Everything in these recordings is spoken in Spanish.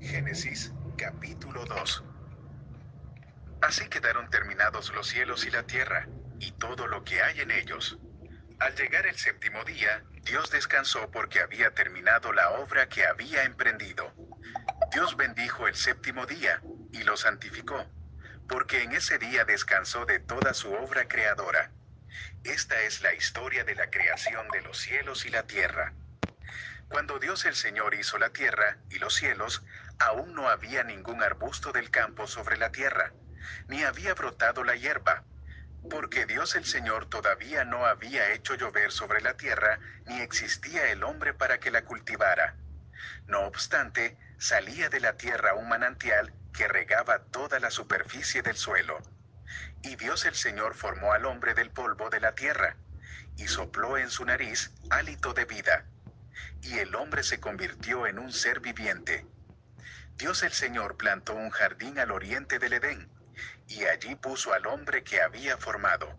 Génesis capítulo 2 Así quedaron terminados los cielos y la tierra, y todo lo que hay en ellos. Al llegar el séptimo día, Dios descansó porque había terminado la obra que había emprendido. Dios bendijo el séptimo día y lo santificó, porque en ese día descansó de toda su obra creadora. Esta es la historia de la creación de los cielos y la tierra. Cuando Dios el Señor hizo la tierra y los cielos, aún no había ningún arbusto del campo sobre la tierra, ni había brotado la hierba, porque Dios el Señor todavía no había hecho llover sobre la tierra, ni existía el hombre para que la cultivara. No obstante, salía de la tierra un manantial que regaba toda la superficie del suelo. Y Dios el Señor formó al hombre del polvo de la tierra, y sopló en su nariz hálito de vida. Y el hombre se convirtió en un ser viviente. Dios el Señor plantó un jardín al oriente del Edén, y allí puso al hombre que había formado.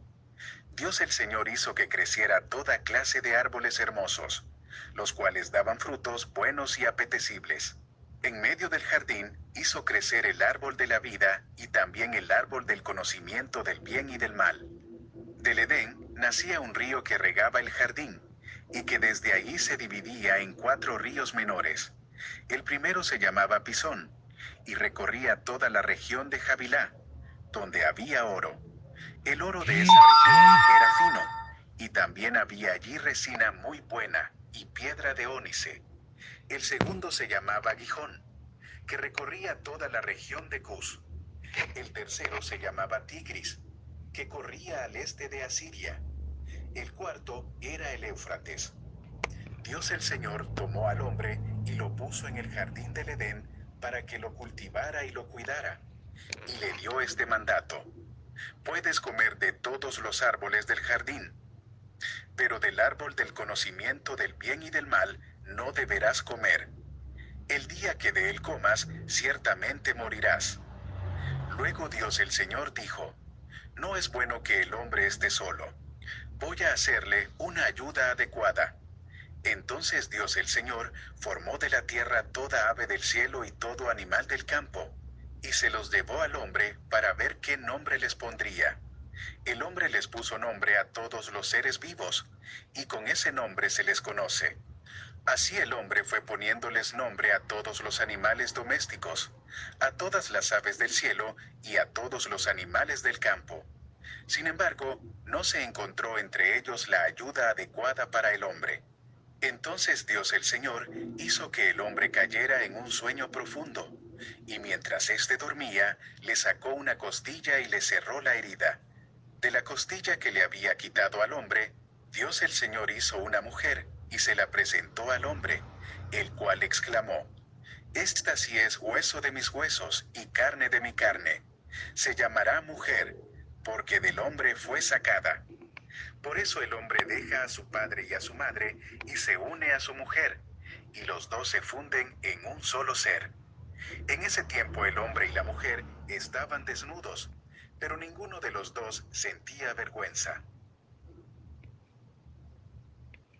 Dios el Señor hizo que creciera toda clase de árboles hermosos, los cuales daban frutos buenos y apetecibles. En medio del jardín hizo crecer el árbol de la vida y también el árbol del conocimiento del bien y del mal. Del Edén nacía un río que regaba el jardín, y que desde allí se dividía en cuatro ríos menores. El primero se llamaba Pisón, y recorría toda la región de Javilá, donde había oro. El oro de esa región era fino, y también había allí resina muy buena y piedra de ónice. El segundo se llamaba Gijón, que recorría toda la región de Cus. El tercero se llamaba Tigris, que corría al este de Asiria. El cuarto era el Éufrates. Dios el Señor tomó al hombre y lo puso en el jardín del Edén para que lo cultivara y lo cuidara. Y le dio este mandato. Puedes comer de todos los árboles del jardín, pero del árbol del conocimiento del bien y del mal no deberás comer. El día que de él comas, ciertamente morirás. Luego Dios el Señor dijo, No es bueno que el hombre esté solo. Voy a hacerle una ayuda adecuada. Entonces Dios el Señor formó de la tierra toda ave del cielo y todo animal del campo, y se los llevó al hombre para ver qué nombre les pondría. El hombre les puso nombre a todos los seres vivos, y con ese nombre se les conoce. Así el hombre fue poniéndoles nombre a todos los animales domésticos, a todas las aves del cielo y a todos los animales del campo. Sin embargo, no se encontró entre ellos la ayuda adecuada para el hombre. Entonces Dios el Señor hizo que el hombre cayera en un sueño profundo, y mientras éste dormía, le sacó una costilla y le cerró la herida. De la costilla que le había quitado al hombre, Dios el Señor hizo una mujer, y se la presentó al hombre, el cual exclamó, Esta sí es hueso de mis huesos y carne de mi carne. Se llamará mujer, porque del hombre fue sacada. Por eso el hombre deja a su padre y a su madre y se une a su mujer, y los dos se funden en un solo ser. En ese tiempo el hombre y la mujer estaban desnudos, pero ninguno de los dos sentía vergüenza.